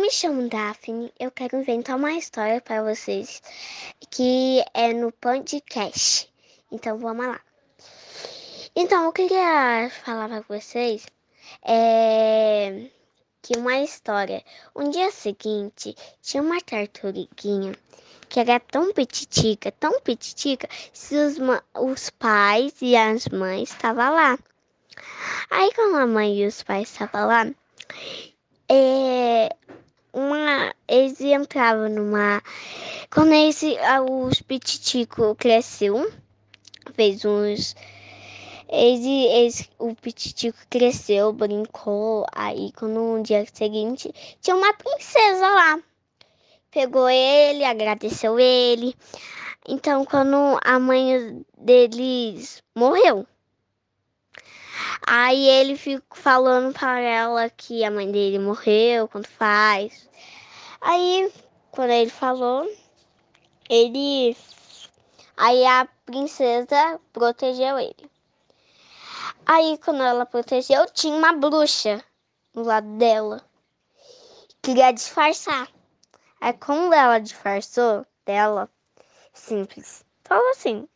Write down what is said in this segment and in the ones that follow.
me chamo Daphne. Eu quero inventar uma história para vocês que é no podcast. Então vamos lá. Então eu queria falar para vocês é, que uma história. Um dia seguinte tinha uma tartaruguinha que era tão petitica, tão petitica, se os, os pais e as mães estavam lá. Aí quando a mãe e os pais estavam lá, é, uma, eles entravam numa. Quando esse, os pititico cresceu, fez uns. Eles, eles, o pititico cresceu, brincou. Aí, quando no dia seguinte, tinha uma princesa lá. Pegou ele, agradeceu ele. Então, quando a mãe deles morreu, Aí ele fica falando para ela que a mãe dele morreu, quanto faz. Aí, quando ele falou, ele. Aí a princesa protegeu ele. Aí, quando ela protegeu, tinha uma bruxa do lado dela. Queria disfarçar. Aí, quando ela disfarçou dela, simples, falou assim.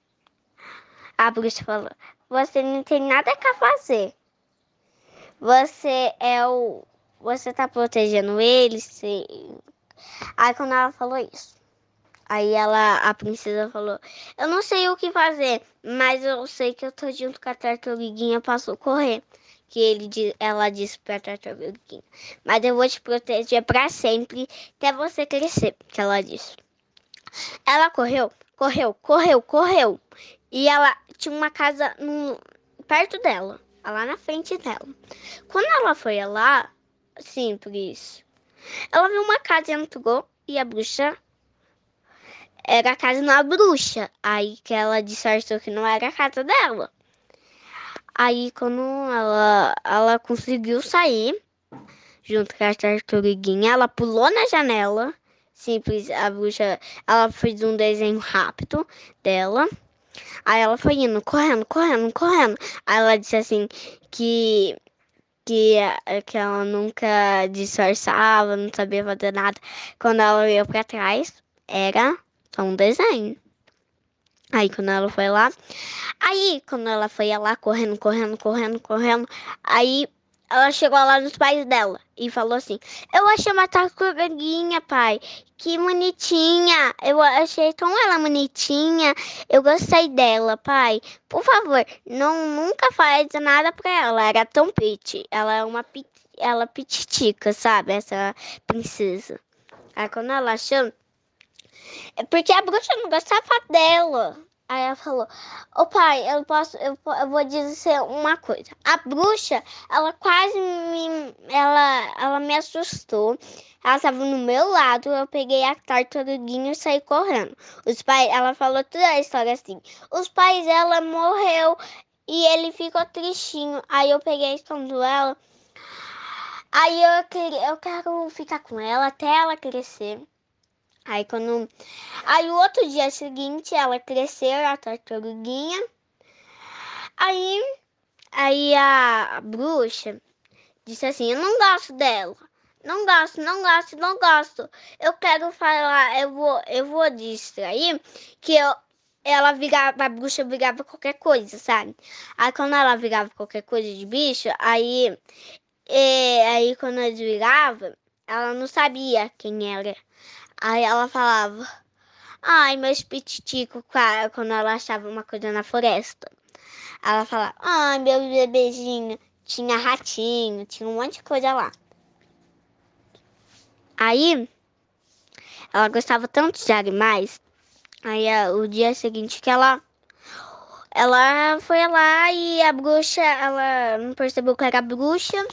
A bruxa falou: você não tem nada a fazer. Você é o. Você tá protegendo ele. Se... Aí quando ela falou isso. Aí ela, a princesa falou, eu não sei o que fazer, mas eu sei que eu tô junto com a tartaruguinha pra socorrer. Que ele, ela disse pra tartaruguinha. Mas eu vou te proteger para sempre até você crescer, que ela disse. Ela correu, correu, correu, correu. E ela tinha uma casa no, perto dela, lá na frente dela. Quando ela foi lá, simples, ela viu uma casa e entrou e a bruxa era a casa da bruxa. Aí que ela disfarçou que não era a casa dela. Aí quando ela, ela conseguiu sair, junto com a tartaruguinha, ela pulou na janela. Simples, a bruxa, ela fez um desenho rápido dela. Aí ela foi indo, correndo, correndo, correndo. Aí ela disse assim que que, que ela nunca disfarçava, não sabia fazer nada. Quando ela veio pra trás, era só um desenho. Aí quando ela foi lá, aí quando ela foi lá correndo, correndo, correndo, correndo, aí ela chegou lá nos pais dela e falou assim: Eu achei uma tartaruguinha, pai. Que bonitinha. Eu achei tão ela bonitinha. Eu gostei dela, pai. Por favor, não nunca faz nada pra ela. Era tão pit. Ela é uma pit, ela pititica, sabe? Essa princesa. Aí quando ela achou. É porque a bruxa não gostava dela. Aí ela falou: Ô pai, eu posso, eu, eu vou dizer uma coisa. A bruxa, ela quase me, ela, ela me assustou. Ela estava no meu lado, eu peguei a tartaruguinha e saí correndo. Os pais, ela falou toda a história assim. Os pais dela morreu e ele ficou tristinho. Aí eu peguei escondo ela. Aí eu, queria, eu quero ficar com ela até ela crescer. Aí quando. Aí o outro dia seguinte ela cresceu, a tartaruguinha. Aí. Aí a, a bruxa disse assim, eu não gosto dela. Não gosto, não gosto, não gosto. Eu quero falar, eu vou, eu vou distrair que eu, ela virava, a bruxa virava qualquer coisa, sabe? Aí quando ela virava qualquer coisa de bicho, aí, é, aí quando ela virava, ela não sabia quem era. Aí ela falava, ai, meus pititico, quando ela achava uma coisa na floresta. Ela falava, ai, meu bebezinho, tinha ratinho, tinha um monte de coisa lá. Aí, ela gostava tanto de animais. Aí, o dia seguinte que ela ela foi lá e a bruxa, ela não percebeu que era bruxa,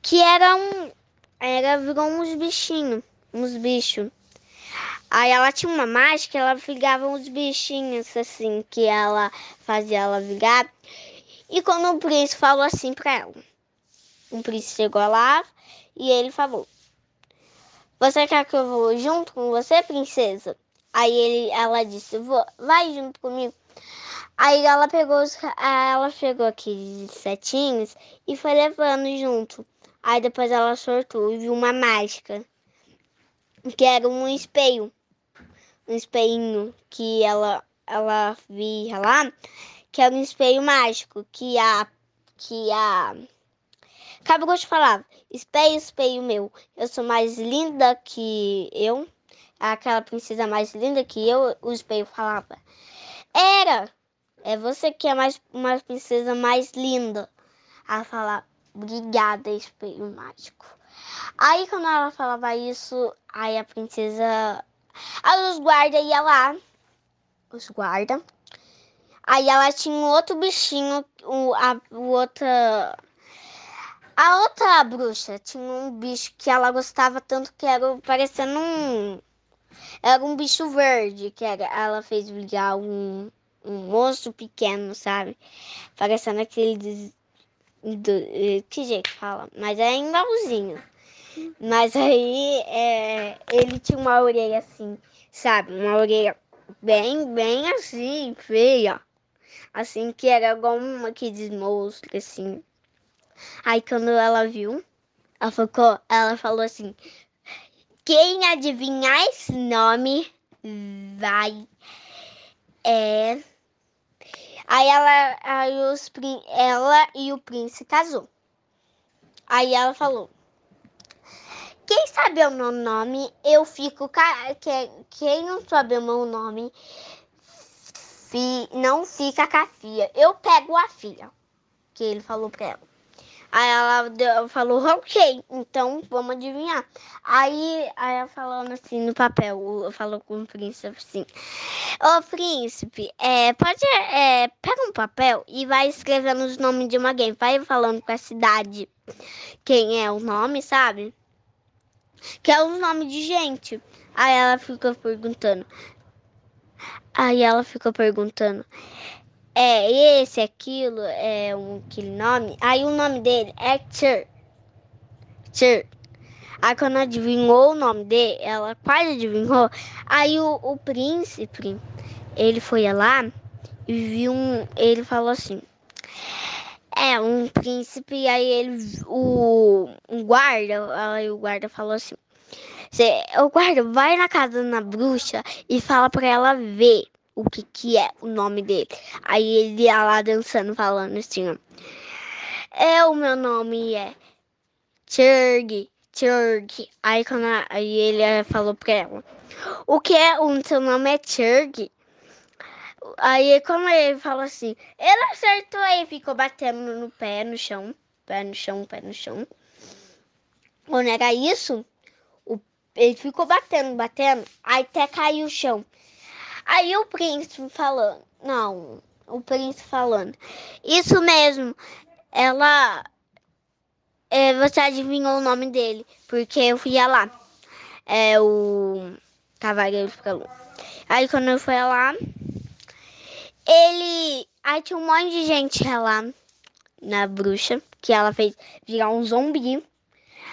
que era um, era virou uns bichinhos uns bichos. Aí ela tinha uma mágica, ela ligava uns bichinhos assim, que ela fazia ela virar. E quando o príncipe falou assim pra ela, o príncipe chegou lá e ele falou: Você quer que eu vou junto com você, princesa? Aí ele, ela disse: vou, Vai junto comigo. Aí ela pegou, os, ela pegou aqueles setinhos e foi levando junto. Aí depois ela sortou e viu uma mágica que era um espelho. Um espelhinho que ela, ela via lá, que era um espelho mágico, que a. que a. Acabou de falar, espelho, espelho meu, eu sou mais linda que eu. Aquela princesa mais linda que eu, o espelho falava. Era! É você que é mais uma princesa mais linda. Ela fala, obrigada, espelho mágico. Aí quando ela falava isso, aí a princesa. Aí os guarda ia lá. Os guarda. Aí ela tinha um outro bichinho, o, a o outra. A outra bruxa tinha um bicho que ela gostava tanto que era parecendo um. Era um bicho verde, que era, ela fez brilhar um, um monstro pequeno, sabe? Parecendo aquele. Do, que jeito fala? Mas é igualzinho. Mas aí é, ele tinha uma orelha assim, sabe? Uma orelha bem, bem assim, feia. Assim, que era igual uma que desmonstro, assim. Aí quando ela viu, ela falou, ela falou assim, quem adivinhar esse nome vai. É. Aí ela, aí os, ela e o príncipe casou. Aí ela falou: quem sabe o meu nome, eu fico. Quem não sabe o meu nome, não fica com a filha. Eu pego a filha. Que ele falou pra ela. Aí ela falou, ok, então vamos adivinhar. Aí, aí ela falando assim no papel, falou com o príncipe assim, ô príncipe, é, pode, é, pega um papel e vai escrevendo os nomes de uma alguém, vai falando com a cidade quem é o nome, sabe? que é o nome de gente. Aí ela ficou perguntando. Aí ela ficou perguntando. É esse, aquilo, é um aquele nome. Aí o nome dele é Tchur. Tchur. Aí quando adivinhou o nome dele, ela quase adivinhou. Aí o, o príncipe, ele foi lá e viu um. Ele falou assim. É, um príncipe, aí ele, o, um guarda, aí o guarda falou assim, o guarda vai na casa da bruxa e fala pra ela ver o que que é o nome dele. Aí ele ia lá dançando, falando assim, ó, é, o meu nome é Churg, Churg. Aí, quando aí ele falou pra ela, o que é, o seu nome é Churg? Aí, como ele falou assim, ele acertou aí, ficou batendo no pé, no chão, pé no chão, pé no chão. Quando era isso, o, ele ficou batendo, batendo, aí até caiu o chão. Aí o príncipe falando, não, o príncipe falando, isso mesmo, ela, é, você adivinhou o nome dele, porque eu fui lá, é o Cavaleiro Falou. Aí quando eu fui lá, ele. Aí tinha um monte de gente lá na bruxa, que ela fez virar um zumbi.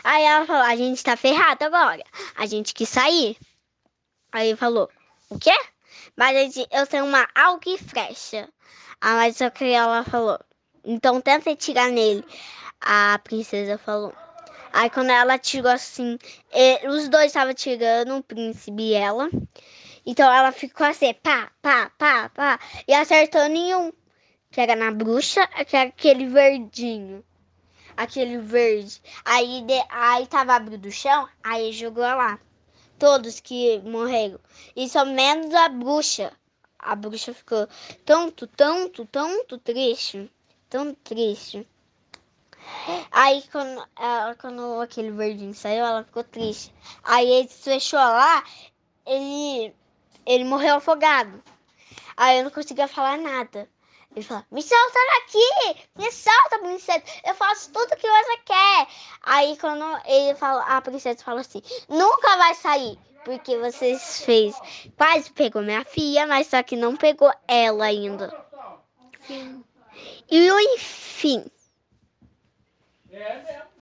Aí ela falou: a gente tá ferrado agora. A gente quis sair. Aí falou: o quê? Mas eu tenho uma alga frecha. Ah, mas só que ela falou: então tenta tirar nele. A princesa falou. Aí quando ela tirou assim, os dois estavam tirando, o príncipe e ela. Então ela ficou assim, pá, pá, pá, pá, e acertou nenhum. Que era na bruxa, que era aquele verdinho. Aquele verde. Aí, de, aí tava abrindo o chão, aí jogou lá. Todos que morreram. E só menos a bruxa. A bruxa ficou tanto, tanto, tanto triste. Tão triste. Aí quando, ela, quando aquele verdinho saiu, ela ficou triste. Aí ele fechou lá, ele ele morreu afogado. Aí eu não conseguia falar nada. Ele falou, me solta daqui! Me solta, princesa! Eu faço tudo! Aí quando ele falou, a princesa falou assim, nunca vai sair! Porque você fez. Quase pegou minha filha, mas só que não pegou ela ainda. Sim. E enfim. É mesmo.